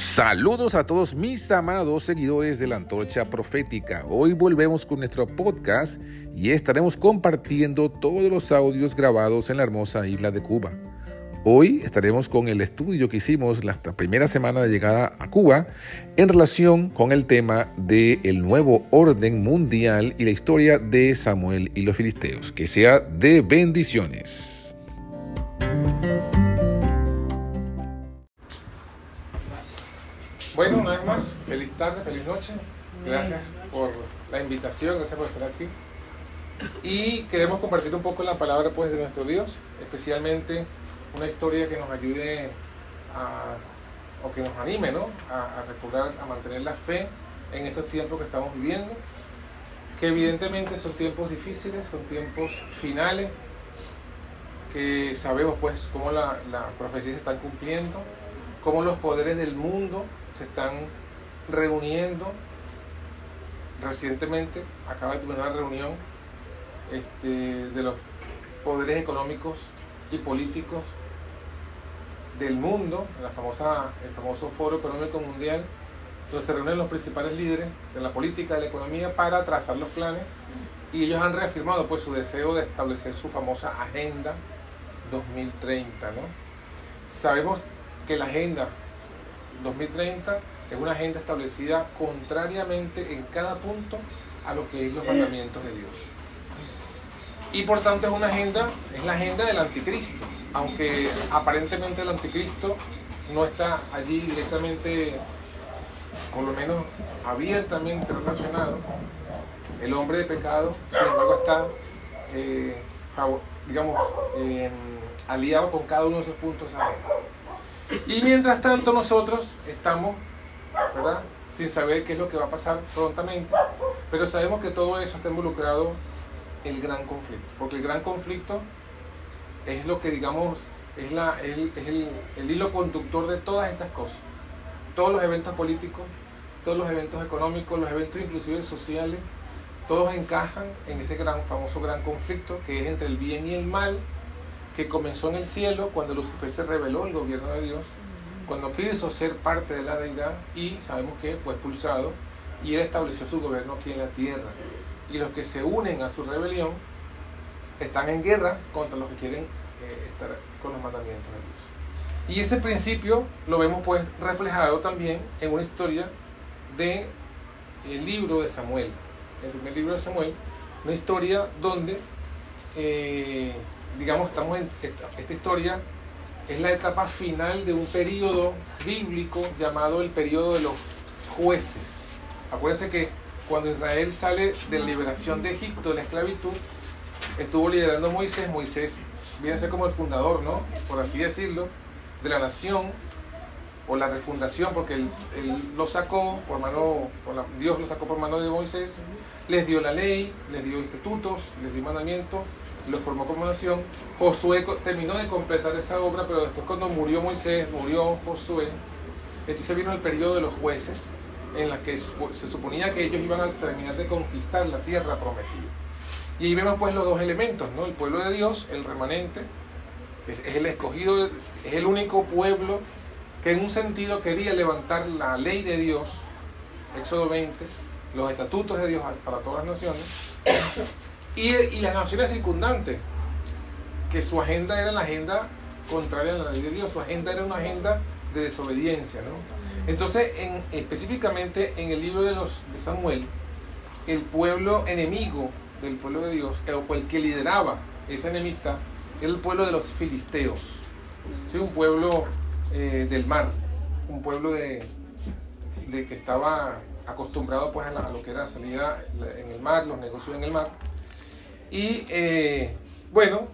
Saludos a todos mis amados seguidores de la Antorcha Profética. Hoy volvemos con nuestro podcast y estaremos compartiendo todos los audios grabados en la hermosa isla de Cuba. Hoy estaremos con el estudio que hicimos la primera semana de llegada a Cuba en relación con el tema del el nuevo orden mundial y la historia de Samuel y los filisteos. Que sea de bendiciones. Bueno, una vez más, feliz tarde, feliz noche. Gracias por la invitación, gracias por estar aquí. Y queremos compartir un poco la palabra pues de nuestro Dios, especialmente una historia que nos ayude a, o que nos anime ¿no? a, a recordar, a mantener la fe en estos tiempos que estamos viviendo, que evidentemente son tiempos difíciles, son tiempos finales, que sabemos pues cómo la, la profecía se está cumpliendo, cómo los poderes del mundo se están reuniendo. Recientemente acaba de terminar una reunión este, de los poderes económicos y políticos del mundo, la famosa, el famoso Foro Económico Mundial, donde se reúnen los principales líderes de la política, de la economía, para trazar los planes. Y ellos han reafirmado pues, su deseo de establecer su famosa Agenda 2030. ¿no? Sabemos que la Agenda 2030 es una agenda establecida contrariamente en cada punto a lo que es los mandamientos de Dios. Y por tanto es una agenda, es la agenda del anticristo, aunque aparentemente el anticristo no está allí directamente, por lo menos abiertamente relacionado. El hombre de pecado, sin embargo, está, eh, digamos, eh, aliado con cada uno de esos puntos Y mientras tanto nosotros estamos, ¿verdad? Sin saber qué es lo que va a pasar prontamente, pero sabemos que todo eso está involucrado el gran conflicto, porque el gran conflicto es lo que digamos es, la, es, el, el, hilo conductor de todas estas cosas. Todos los eventos políticos, todos los eventos económicos, los eventos inclusive sociales, todos encajan en ese gran, famoso gran conflicto que es entre el bien y el mal, que comenzó en el cielo cuando Lucifer se reveló el gobierno de Dios, cuando quiso ser parte de la deidad y sabemos que fue expulsado y él estableció su gobierno aquí en la tierra y los que se unen a su rebelión están en guerra contra los que quieren eh, estar con los mandamientos de Dios. Y ese principio lo vemos pues reflejado también en una historia de el libro de Samuel, el primer libro de Samuel, una historia donde, eh, digamos, estamos en esta, esta historia es la etapa final de un periodo bíblico llamado el periodo de los jueces. Acuérdense que cuando Israel sale de la liberación de Egipto, de la esclavitud, estuvo liderando Moisés. Moisés viene a ser como el fundador, ¿no? Por así decirlo, de la nación o la refundación, porque él, él lo sacó por mano, por la, Dios lo sacó por mano de Moisés, les dio la ley, les dio estatutos, les dio mandamientos, los formó como nación. Josué terminó de completar esa obra, pero después cuando murió Moisés, murió Josué, entonces vino el periodo de los jueces, en la que se suponía que ellos iban a terminar de conquistar la tierra prometida. Y ahí vemos pues los dos elementos, ¿no? El pueblo de Dios, el remanente, que es el escogido, es el único pueblo que en un sentido quería levantar la ley de Dios, Éxodo 20, los estatutos de Dios para todas las naciones, y, las naciones circundantes, que su agenda era la agenda contraria a la ley de Dios, su agenda era una agenda de desobediencia, ¿no? Entonces, en, específicamente en el libro de, los, de Samuel, el pueblo enemigo del pueblo de Dios, o el que lideraba esa enemistad, era el pueblo de los filisteos. ¿sí? Un pueblo eh, del mar, un pueblo de, de, que estaba acostumbrado pues, a, a, lo que era salida en el mar, los negocios en el mar. Y eh, bueno,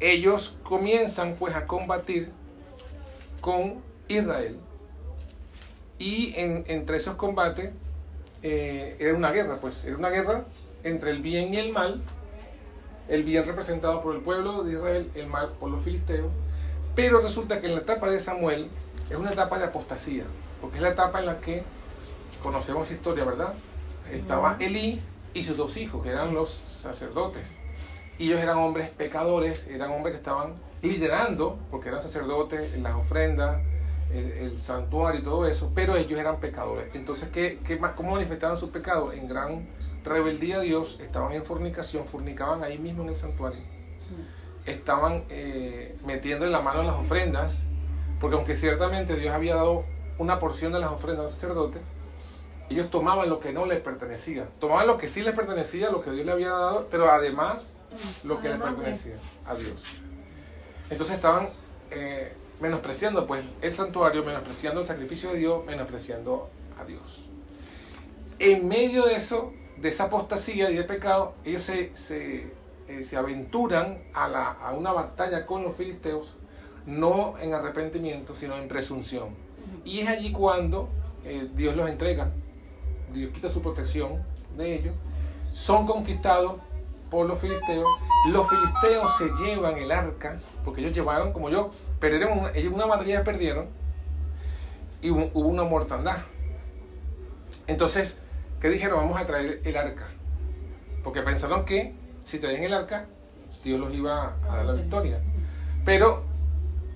ellos comienzan pues a combatir con Israel. Y en, entre esos combates eh, era una guerra, pues era una guerra entre el bien y el mal, el bien representado por el pueblo de Israel, el mal por los filisteos, pero resulta que en la etapa de Samuel es una etapa de apostasía, porque es la etapa en la que conocemos historia, ¿verdad? Estaba Elí y sus dos hijos, que eran los sacerdotes. Ellos eran hombres pecadores, eran hombres que estaban liderando, porque eran sacerdotes, las ofrendas, el, santuario y todo eso, pero ellos eran pecadores. Entonces, ¿qué, qué, ¿cómo manifestaban su pecado? En gran rebeldía a Dios, estaban en fornicación, fornicaban ahí mismo en el santuario. Estaban eh, metiendo en la mano las ofrendas, porque aunque ciertamente Dios había dado una porción de las ofrendas a los sacerdotes, ellos tomaban lo que no les pertenecía. Tomaban lo que sí les pertenecía, lo que Dios le había dado, pero además lo que les pertenecía a Dios. Entonces estaban eh, menospreciando pues el santuario, menospreciando el sacrificio de Dios, menospreciando a Dios. En medio de eso, de esa apostasía y de pecado, ellos se, se, eh, aventuran a, la, a una batalla con los filisteos, no en arrepentimiento, sino en presunción. Y es allí cuando eh, Dios los entrega, Dios quita su protección de ellos, son conquistados por los filisteos, los filisteos se llevan el arca, porque ellos llevaron, como yo, perdieron, una, ellos una batalla perdieron y hubo, una mortandad. Entonces, ¿qué dijeron? Vamos a traer el arca. Porque pensaron que si traían el arca, Dios los iba a dar la victoria. Pero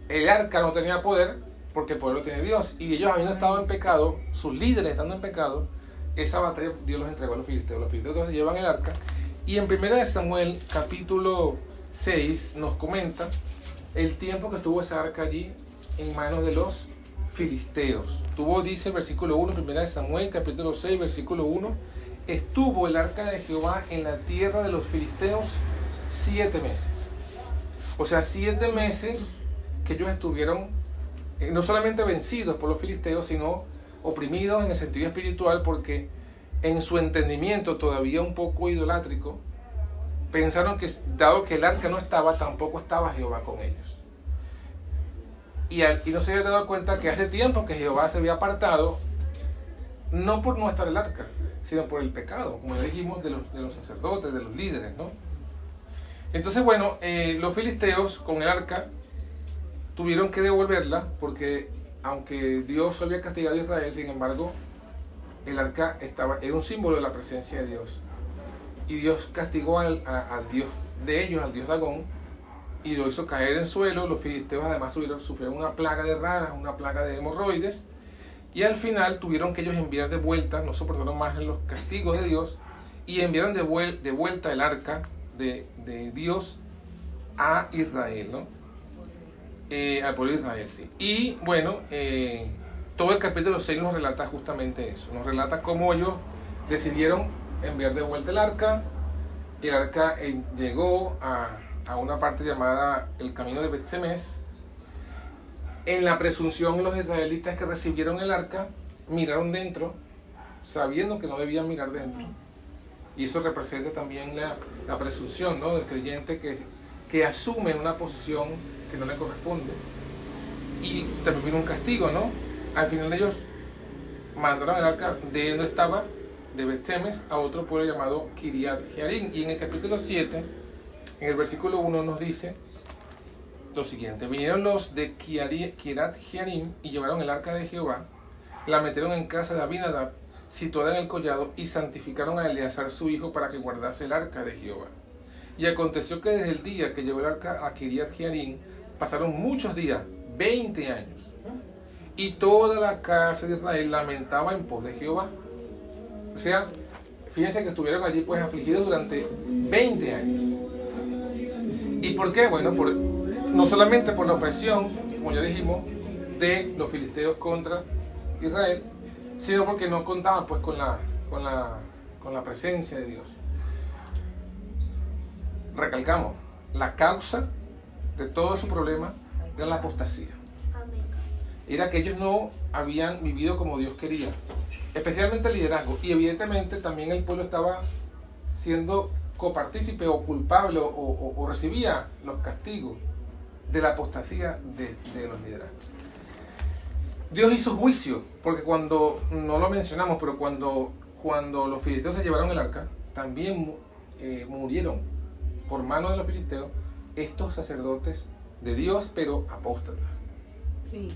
el arca no tenía poder porque el poder lo tiene Dios. Y ellos habiendo estado en pecado, sus líderes estando en pecado, esa batalla Dios los entregó a los filisteos. Los filisteos entonces llevan el arca. Y en 1 Samuel capítulo 6 nos comenta el tiempo que estuvo esa arca allí en manos de los filisteos. Tuvo, dice versículo 1, primera de Samuel, capítulo 6, versículo 1, estuvo el arca de Jehová en la tierra de los filisteos siete meses. O sea, siete meses que ellos estuvieron eh, no solamente vencidos por los filisteos, sino oprimidos en el sentido espiritual porque en su entendimiento todavía un poco idolátrico, pensaron que dado que el arca no estaba, tampoco estaba Jehová con ellos. Y, no se había dado cuenta que hace tiempo que Jehová se había apartado, no por no estar el arca, sino por el pecado, como ya dijimos, de los, sacerdotes, de los líderes, ¿no? Entonces, bueno, eh, los filisteos con el arca tuvieron que devolverla porque aunque Dios había castigado a Israel, sin embargo, el arca estaba, era un símbolo de la presencia de Dios y Dios castigó al, Dios de ellos, al Dios Dagón, y lo hizo caer en suelo. Los filisteos además sufrieron una plaga de ranas, una plaga de hemorroides, y al final tuvieron que ellos enviar de vuelta, no soportaron más los castigos de Dios, y enviaron de, vuelta el arca de, Dios a Israel, ¿no? Eh, al pueblo de Israel, sí. Y bueno, eh, todo el capítulo 6 nos relata justamente eso, nos relata cómo ellos decidieron enviar de vuelta el arca. El arca eh, llegó a, a, una parte llamada el camino de Bet-Semes. En la presunción, los israelitas que recibieron el arca miraron dentro, sabiendo que no debían mirar dentro. Y eso representa también la, la presunción ¿no? del creyente que, que asume una posición que no le corresponde. Y también un castigo, ¿no? Al final ellos mandaron el arca de donde estaba de Betsemes a otro pueblo llamado Kiriat Jearim. Y en el capítulo 7, en el versículo 1 nos dice lo siguiente. Vinieron los de Kiriat Jearim y llevaron el arca de Jehová, la metieron en casa de Abinadab, situada en el collado, y santificaron a Eleazar su hijo para que guardase el arca de Jehová. Y aconteció que desde el día que llevó el arca a Kiriat Jearim, pasaron muchos días, 20 años. Y toda la casa de Israel lamentaba en pos de Jehová o sea, fíjense que estuvieron allí pues afligidos durante 20 años. ¿Y por qué? Bueno, no solamente por la opresión, como ya dijimos, de los filisteos contra Israel, sino porque no contaban pues con la, con la, con la presencia de Dios. Recalcamos, la causa de todo su problema era la apostasía. Era que ellos no habían vivido como Dios quería especialmente el liderazgo. Y evidentemente también el pueblo estaba siendo copartícipe o culpable o, recibía los castigos de la apostasía de, los liderazgos. Dios hizo juicio, porque cuando, no lo mencionamos, pero cuando, cuando los filisteos se llevaron el arca, también eh, murieron por mano de los filisteos estos sacerdotes de Dios, pero apóstatas.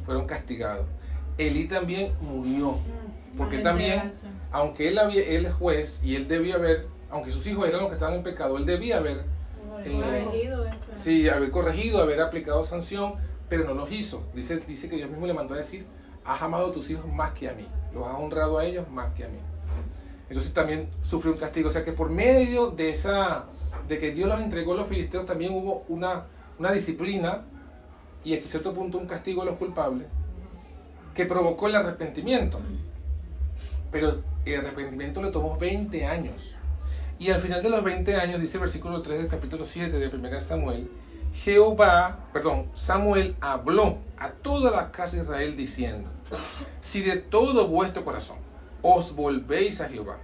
Fueron castigados. Elí también murió. Mm, porque también, aunque él, había, él es juez y él debía haber, aunque sus hijos eran los que estaban en pecado, él debía haber eh, corregido Sí, haber corregido, haber aplicado sanción, pero no los hizo. Dice, dice que Dios mismo le mandó a decir has amado a tus hijos más que a mí, los has honrado a ellos más que a mí. Entonces también sufrió un castigo. O sea que por medio de esa, de que Dios los entregó a los filisteos, también hubo una, una disciplina y hasta cierto punto un castigo a los culpables que provocó el arrepentimiento. Pero el arrepentimiento le tomó 20 años. Y al final de los 20 años, dice el versículo 3 del capítulo 7 de 1 Samuel, Jehová, perdón, Samuel habló a toda la casa de Israel diciendo, si de todo vuestro corazón os volvéis a Jehová,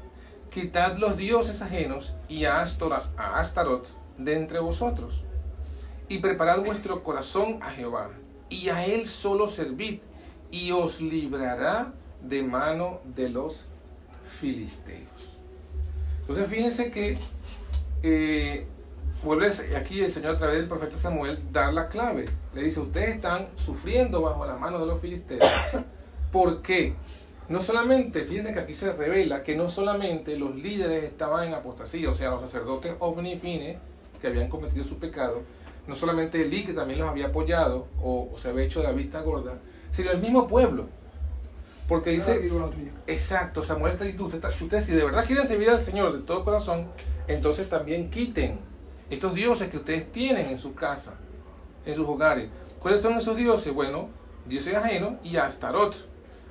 quitad los dioses ajenos y a, Astarot de entre vosotros, y preparad vuestro corazón a Jehová, y a él solo servid, y os librará de mano de los filisteos. Entonces fíjense que eh, vuelve aquí el Señor a través del profeta Samuel dar la clave. Le dice, ustedes están sufriendo bajo la mano de los filisteos. ¿Por qué? No solamente, fíjense que aquí se revela que no solamente los líderes estaban en apostasía, o sea, los sacerdotes ovni fine que habían cometido su pecado, no solamente Elí que también los había apoyado o, se había hecho de la vista gorda, sino el mismo pueblo. Porque dice, exacto, Samuel está diciendo, ustedes, ustedes si de verdad quieren servir al Señor de todo corazón, entonces también quiten estos dioses que ustedes tienen en su casa, en sus hogares. ¿Cuáles son esos dioses? Bueno, dioses ajenos y Astarot.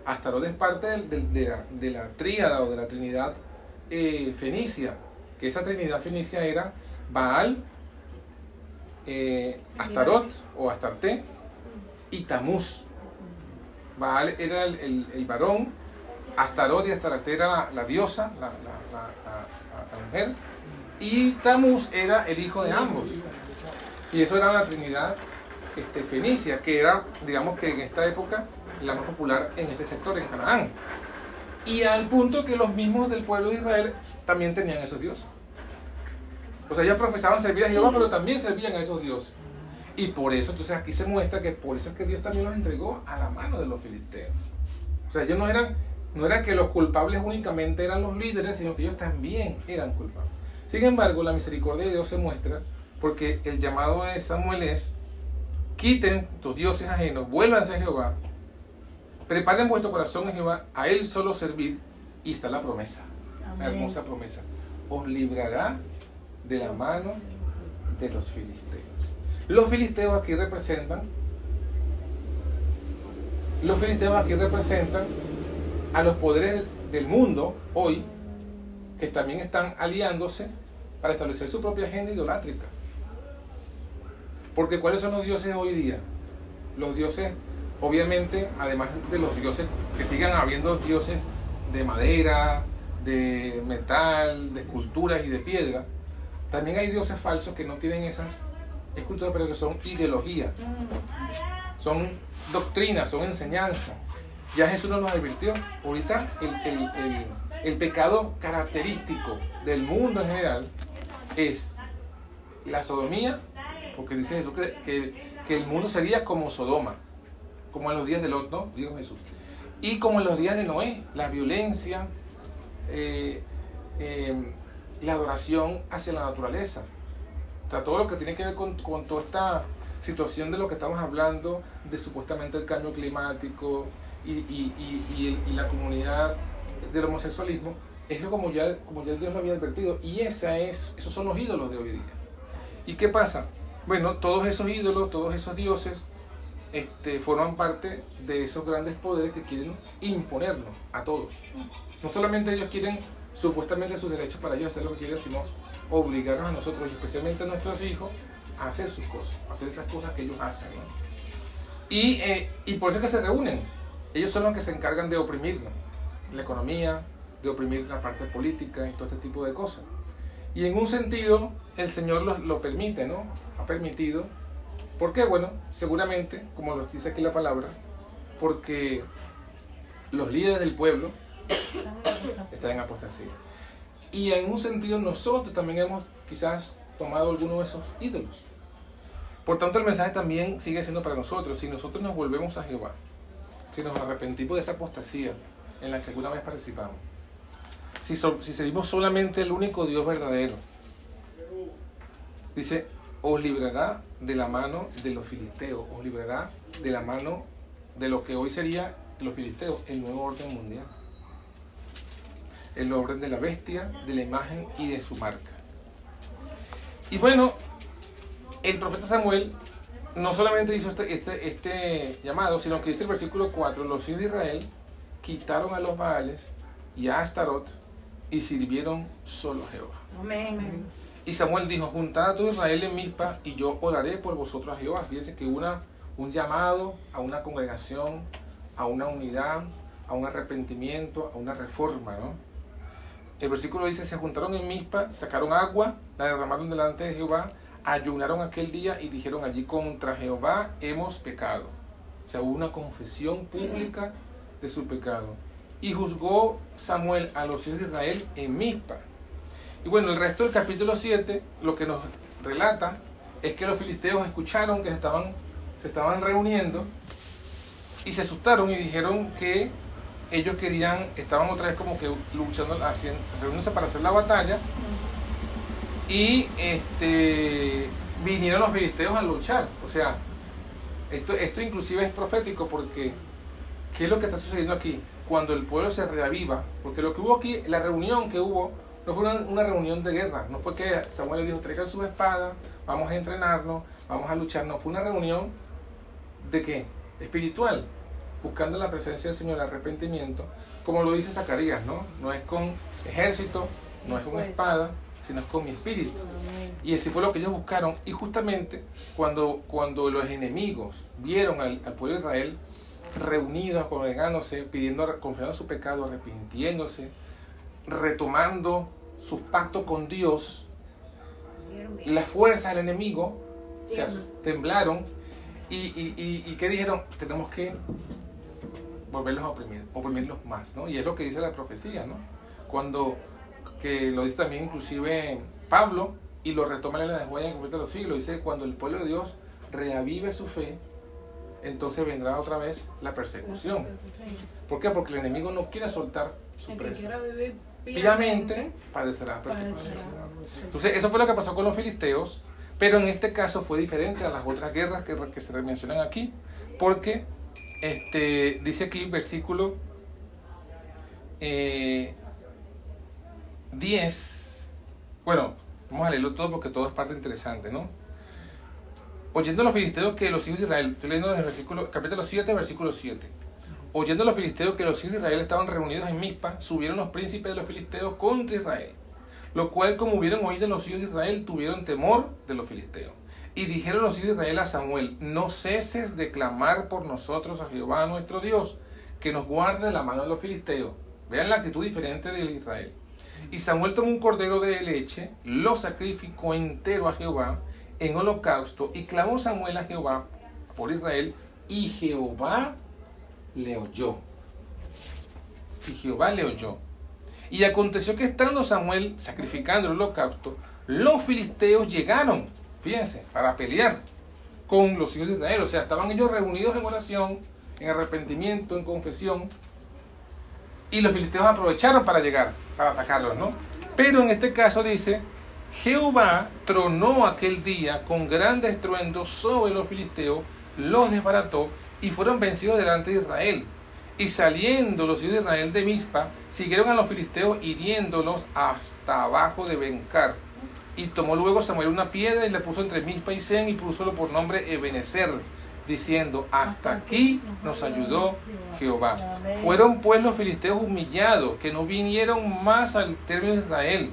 Astarot es parte de, la, de la, tríada o de la trinidad eh, fenicia, que esa trinidad fenicia era Baal, eh, Astarot o Astarte y Tamuz. Baal era el, varón, Astarot y Astarte era la, diosa, la, la mujer, y Tamuz era el hijo de ambos. Y eso era la Trinidad este, fenicia, que era, digamos que en esta época, la más popular en este sector, en Canaán. Y al punto que los mismos del pueblo de Israel también tenían esos dioses. O sea, ellos profesaban servir a Jehová, pero también servían a esos dioses. Y por eso, entonces aquí se muestra que por eso es que Dios también los entregó a la mano de los filisteos. O sea, ellos no eran, no era que los culpables únicamente eran los líderes, sino que ellos también eran culpables. Sin embargo, la misericordia de Dios se muestra porque el llamado de Samuel es, quiten tus dioses ajenos, vuélvanse a Jehová, preparen vuestro corazón a Jehová, a Él solo servir, y está la promesa, la hermosa promesa. Os librará de la mano de los filisteos. Los filisteos aquí representan, los filisteos aquí representan a los poderes del mundo hoy, que también están aliándose para establecer su propia agenda idolátrica. Porque ¿cuáles son los dioses hoy día? Los dioses, obviamente, además de los dioses, que sigan habiendo dioses de madera, de metal, de esculturas y de piedra, también hay dioses falsos que no tienen esas esculturas, pero que son ideologías, son doctrinas, son enseñanzas. Ya Jesús nos advirtió. Ahorita el, el pecado característico del mundo en general es la sodomía, porque dice Jesús que, que, el mundo sería como Sodoma, como en los días de Lot, ¿no? Dijo Jesús. Y como en los días de Noé, la violencia, eh, em, la adoración hacia la naturaleza. O sea, todo lo que tiene que ver con, con toda esta situación de lo que estamos hablando, de supuestamente el cambio climático y, y, y, y la comunidad del homosexualismo, es como ya, como ya Dios lo había advertido. Y esa es, esos son los ídolos de hoy día. ¿Y qué pasa? Bueno, todos esos ídolos, todos esos dioses, este, forman parte de esos grandes poderes que quieren imponernos a todos. No solamente ellos quieren supuestamente sus derechos para ellos hacer lo que quieren, sino obligarnos a nosotros, especialmente a nuestros hijos, a hacer sus cosas, a hacer esas cosas que ellos hacen. Y, eh, y por eso es que se reúnen. Ellos son los que se encargan de oprimirnos. La economía, de oprimir la parte política y todo este tipo de cosas. Y en un sentido, el Señor lo, lo permite, ¿no? Ha permitido. ¿Por qué? Bueno, seguramente, como lo dice aquí la palabra, porque los líderes del pueblo están en apostasía. Y en un sentido nosotros también hemos quizás tomado alguno de esos ídolos. Por tanto, el mensaje también sigue siendo para nosotros. Si nosotros nos volvemos a Jehová, si nos arrepentimos de esa apostasía en la que alguna vez participamos, si, servimos solamente el único Dios verdadero. Dice, os librará de la mano de los filisteos, os librará de la mano de lo que hoy sería los filisteos el nuevo orden mundial. El orden de la bestia, de la imagen y de su marca. Y bueno, el profeta Samuel no solamente hizo este, este, este llamado, sino que dice el versículo 4, los hijos de Israel quitaron a los Baales y a Astarot y sirvieron solo a Jehová. Amén. Y Samuel dijo, juntad a todo Israel en Mizpa y yo oraré por vosotros a Jehová. Fíjense que una, un llamado a una congregación, a una unidad, a un arrepentimiento, a una reforma, ¿no? El versículo dice, se juntaron en Mizpa, sacaron agua, la derramaron delante de Jehová, ayunaron aquel día y dijeron allí contra Jehová hemos pecado. O sea, hubo una confesión pública de su pecado. Y juzgó Samuel a los hijos de Israel en Mizpa. Y bueno, el resto del capítulo 7 lo que nos relata es que los filisteos escucharon que se estaban, se estaban reuniendo y se asustaron y dijeron que ellos querían, estaban otra vez como que luchando, haciendo, reuniéndose para hacer la batalla. Y este, vinieron los filisteos a luchar. O sea, esto, esto inclusive es profético porque, ¿qué es lo que está sucediendo aquí? Cuando el pueblo se reaviva, porque lo que hubo aquí, la reunión que hubo, no fue una, una reunión de guerra, no fue que Samuel le dijo, traigan sus espadas, vamos a entrenarnos, vamos a luchar, no, fue una reunión de qué? Espiritual, buscando la presencia del Señor, el arrepentimiento, como lo dice Zacarías, ¿no? No es con ejército, no es con espada, sino es con mi espíritu. Y así fue lo que ellos buscaron. Y justamente cuando, cuando los enemigos vieron al, al pueblo de Israel reunidos, congregándose, pidiendo, confiando su pecado, arrepintiéndose, retomando sus pactos con Dios, las fuerzas del enemigo se temblaron y, y, y, y ¿qué dijeron? Tenemos que volverlos a oprimir, oprimirlos más, ¿no? Y es lo que dice la profecía, ¿no? Cuando, que lo dice también inclusive Pablo, y lo retoma en la huella en el conflicto de los siglos, dice, cuando el pueblo de Dios reavive su fe, entonces vendrá otra vez la persecución. ¿Por qué? Porque el enemigo no quiere soltar su presa. Piamente padecerá persecución. Entonces, eso fue lo que pasó con los filisteos, pero en este caso fue diferente a las otras guerras que, que se mencionan aquí, porque este, dice aquí, versículo eh, 10, bueno, vamos a leerlo todo porque todo es parte interesante, ¿no? Oyendo los filisteos que los hijos de Israel, estoy leyendo desde el versículo, capítulo 7, versículo 7. Oyendo los filisteos que los hijos de Israel estaban reunidos en Mizpa, subieron los príncipes de los filisteos contra Israel. Lo cual, como hubieron oído los hijos de Israel, tuvieron temor de los filisteos. Y dijeron los hijos de Israel a Samuel, no ceses de clamar por nosotros a Jehová nuestro Dios, que nos guarde de la mano de los filisteos. Vean la actitud diferente de Israel. Y Samuel tomó un cordero de leche, lo sacrificó entero a Jehová en holocausto, y clamó Samuel a Jehová por Israel, y Jehová le oyó. Y Jehová le oyó. Y aconteció que estando Samuel sacrificando el holocausto, los filisteos llegaron, fíjense, para pelear con los hijos de Israel. O sea, estaban ellos reunidos en oración, en arrepentimiento, en confesión. Y los filisteos aprovecharon para llegar, para atacarlos, ¿no? Pero en este caso dice, Jehová tronó aquel día con grande estruendo sobre los filisteos, los desbarató y fueron vencidos delante de Israel. Y saliendo los hijos de Israel de Mizpa, siguieron a los filisteos hiriéndolos hasta abajo de Bencar. Y tomó luego Samuel una piedra y la puso entre Mizpa y Sen y púsolo por nombre Ebenezer, diciendo, hasta aquí nos ayudó Jehová. Fueron pues los filisteos humillados, que no vinieron más al término de Israel.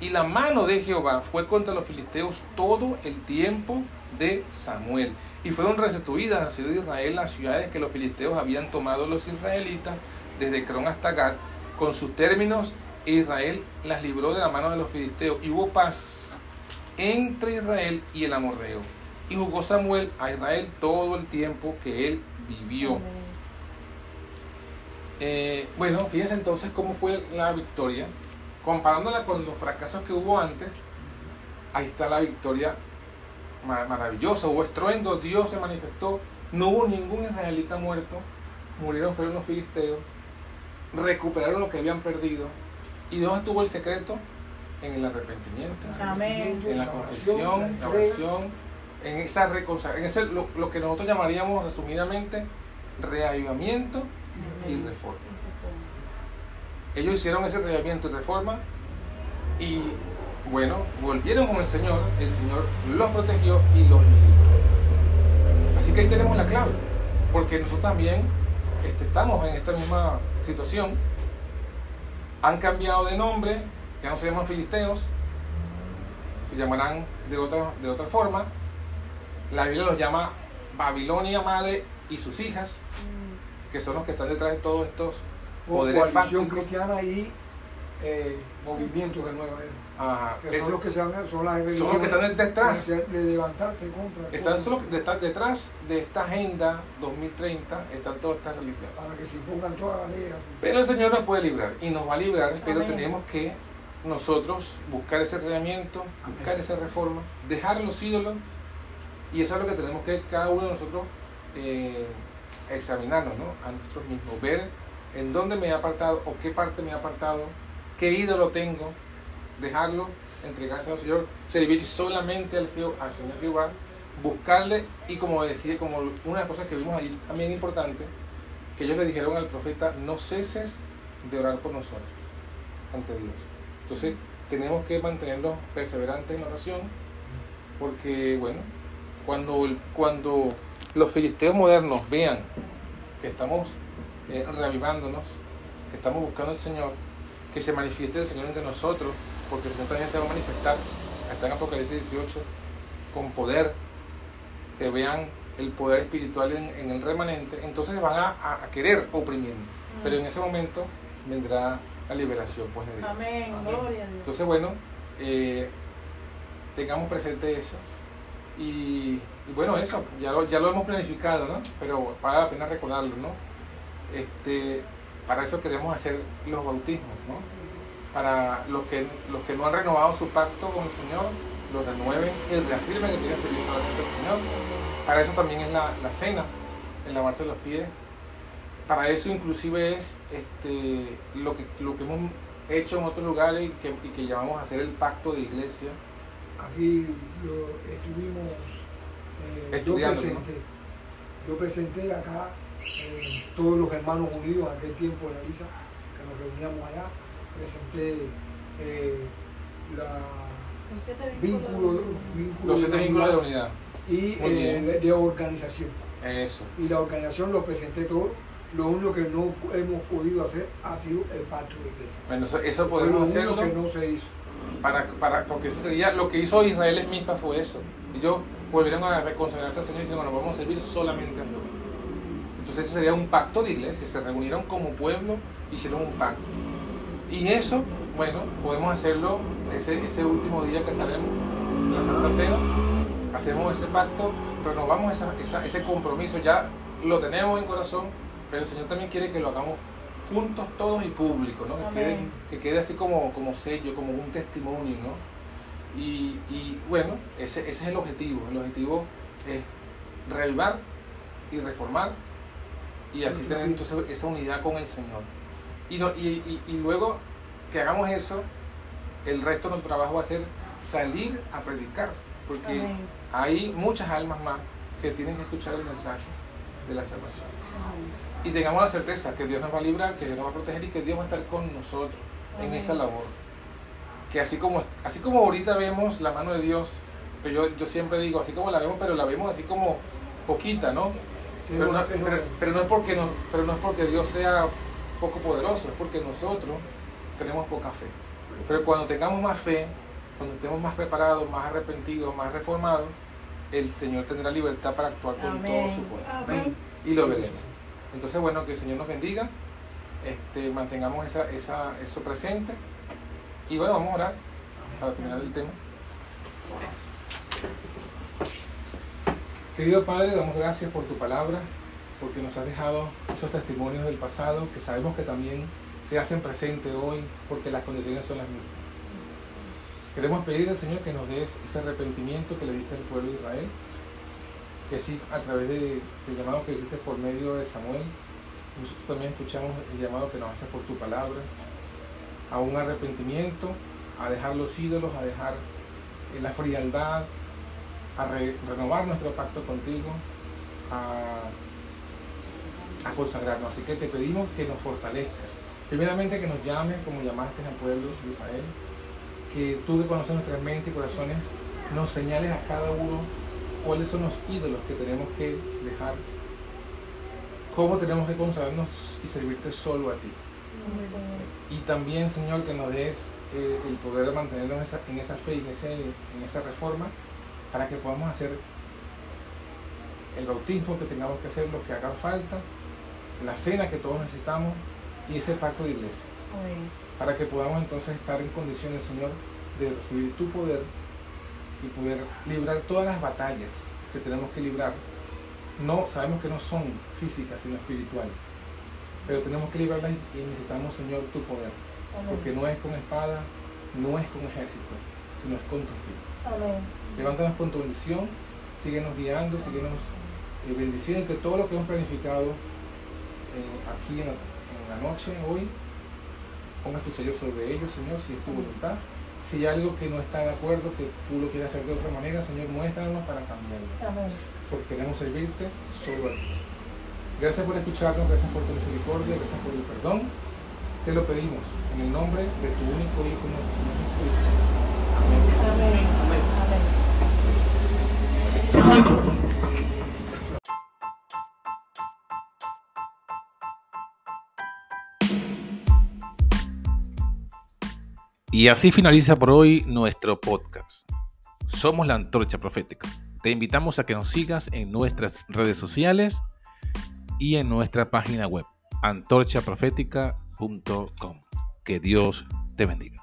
Y la mano de Jehová fue contra los filisteos todo el tiempo de Samuel. Y fueron restituidas a ciudad de Israel las ciudades que los filisteos habían tomado los israelitas, desde Cron hasta Gad, con sus términos, Israel las libró de la mano de los filisteos. Y hubo paz entre Israel y el amorreo. Y jugó Samuel a Israel todo el tiempo que él vivió. Eh, bueno, fíjense entonces cómo fue la victoria. Comparándola con los fracasos que hubo antes, ahí está la victoria ma- maravillosa. Hubo estruendo, Dios se manifestó, no hubo ningún israelita muerto, murieron fueron los filisteos, recuperaron lo que habían perdido. ¿Y dónde estuvo el secreto? En el arrepentimiento, Amén. en la confesión, la oración, en esa reconciliación, en ese, lo, lo que nosotros llamaríamos resumidamente reavivamiento y reforma. Ellos hicieron ese reavivamiento y reforma y bueno, volvieron con el Señor, el Señor los protegió y los libró. Así que ahí tenemos la clave, porque nosotros también este, estamos en esta misma situación. Han cambiado de nombre, ya no se llaman filisteos, se llamarán de otra, de otra forma. La Biblia los llama Babilonia Madre y sus hijas, que son los que están detrás de todos estos poderes fácticos. cristiana y eh, movimientos de nueva era. Ajá. Que son los que se son las son los que están detrás. De, levantarse contra. Están solo detrás, detrás de esta agenda 2030, están todas estas religiones. Para que se impongan todas las leyes. Pero el Señor nos puede librar y nos va a librar, pero tenemos que nosotros buscar ese reglamento, buscar esa reforma, dejar los ídolos y eso es lo que tenemos que cada uno de nosotros eh, examinarnos ¿no? a nosotros mismos, ver en dónde me he apartado o qué parte me he apartado, qué ídolo tengo, dejarlo, entregarse al Señor, servir solamente al, al Señor Jehová, buscarle y como decía, como una de las cosas que vimos ahí también importante, que ellos le dijeron al profeta, no ceses de orar por nosotros ante Dios. Entonces tenemos que mantenernos perseverantes en la oración, porque bueno, cuando, cuando los filisteos modernos vean que estamos eh, reavivándonos, que estamos buscando al Señor, que se manifieste el Señor entre nosotros, porque el Señor también se va a manifestar, está en Apocalipsis 18, con poder, que vean el poder espiritual en, el remanente, entonces van a, querer oprimir. Pero en ese momento vendrá la liberación pues, de Dios. Amén, gloria a Dios. Entonces, bueno, eh, tengamos presente eso. Y, bueno, eso, ya lo, ya lo hemos planificado, ¿no? Pero vale la pena recordarlo, ¿no? Este, para eso queremos hacer los bautismos, ¿no? Para los que, los que no han renovado su pacto con el Señor, lo renueven y reafirmen que tienen servicio solamente al Señor. Para eso también es la, cena, el lavarse los pies. Para eso inclusive es este, lo, que, lo que hemos hecho en otros lugares y que, que llamamos a hacer el pacto de iglesia. Aquí lo estuvimos, eh, yo, presenté, yo presenté acá eh, todos los hermanos unidos aquel tiempo en la misa, que nos reuníamos allá presenté eh, la vínculo, los siete vínculos de la unidad y eh, de organización. Eso. Y la organización lo presenté todo. Lo único que no hemos podido hacer ha sido el pacto de iglesia. Bueno, eso, podemos hacerlo. que no se hizo. Para, para, porque eso sería lo que hizo Israel en misma fue eso. Y ellos volvieron a reconsagrarse al Señor y dijeron, bueno, vamos a servir solamente a Dios. Entonces ese sería un pacto de iglesia. Se reunieron como pueblo, hicieron un pacto. Y eso, bueno, podemos hacerlo ese, ese último día que estaremos en la Santa Cena. Hacemos ese pacto, renovamos esa, ese compromiso, ya lo tenemos en corazón, pero el Señor también quiere que lo hagamos juntos todos y públicos, ¿no? Que quede, que quede, así como, como sello, como un testimonio, ¿no? Y, y bueno, ese, ese, es el objetivo. El objetivo es reavivar y reformar y así tener entonces esa unidad con el Señor. Y, luego que hagamos eso, el resto de nuestro trabajo va a ser salir a predicar, porque hay muchas almas más que tienen que escuchar el mensaje de la salvación. Y tengamos la certeza que Dios nos va a librar, que Dios nos va a proteger y que Dios va a estar con nosotros en esa labor. Que así como, así como ahorita vemos la mano de Dios, pero yo, yo siempre digo, así como la vemos, pero la vemos así como poquita, ¿no? Pero no, pero no es porque no, pero no es porque Dios sea poco poderoso, es porque nosotros tenemos poca fe. Pero cuando tengamos más fe, cuando estemos más preparados, más arrepentidos, más reformados, el Señor tendrá libertad para actuar con todo su poder. Y lo veremos. Entonces, bueno, que el Señor nos bendiga, este, mantengamos esa, esa, eso presente. Y bueno, vamos a orar para terminar el tema. Querido Padre, damos gracias por tu palabra porque nos has dejado esos testimonios del pasado que sabemos que también se hacen presentes hoy porque las condiciones son las mismas. Queremos pedir al Señor que nos des ese arrepentimiento que le diste al pueblo de Israel, que sí, a través del llamado que diste por medio de Samuel, nosotros también escuchamos el llamado que nos haces por tu palabra, a un arrepentimiento, a dejar los ídolos, a dejar la frialdad, a renovar nuestro pacto contigo, a consagrarnos. Así que te pedimos que nos fortalezcas. Primeramente que nos llames como llamaste al pueblo de Israel. Que tú que conoces nuestras mentes y corazones nos señales a cada uno cuáles son los ídolos que tenemos que dejar. Cómo tenemos que consagrarnos y servirte solo a ti. Y también, Señor, que nos des eh, el poder de mantenernos en esa, fe y en, en esa reforma para que podamos hacer el bautismo que tengamos que hacer, lo que haga falta, la cena que todos necesitamos y ese pacto de iglesia. Para que podamos entonces estar en condiciones, Señor, de recibir tu poder y poder librar todas las batallas que tenemos que librar. No, sabemos que no son físicas, sino espirituales. Pero tenemos que librarlas y necesitamos, Señor, tu poder. Porque no es con espada, no es con ejército, sino es con tu espíritu. Levántanos con tu bendición, síguenos guiando, síguenos eh, bendiciendo, que todo lo que hemos planificado aquí en la, noche, hoy, pongas tu sello sobre ellos, Señor, si es tu voluntad. Si hay algo que no está de acuerdo, que tú lo quieras hacer de otra manera, Señor, muéstranos para cambiarlo. Porque queremos servirte solo a ti. Gracias por escucharnos, gracias por tu misericordia, gracias por el perdón. Te lo pedimos en el nombre de tu único Hijo, nuestro Señor Jesucristo. Amén. Amén. Y así finaliza por hoy nuestro podcast. Somos la Antorcha Profética. Te invitamos a que nos sigas en nuestras redes sociales y en nuestra página web antorchaprofética.com. Que Dios te bendiga.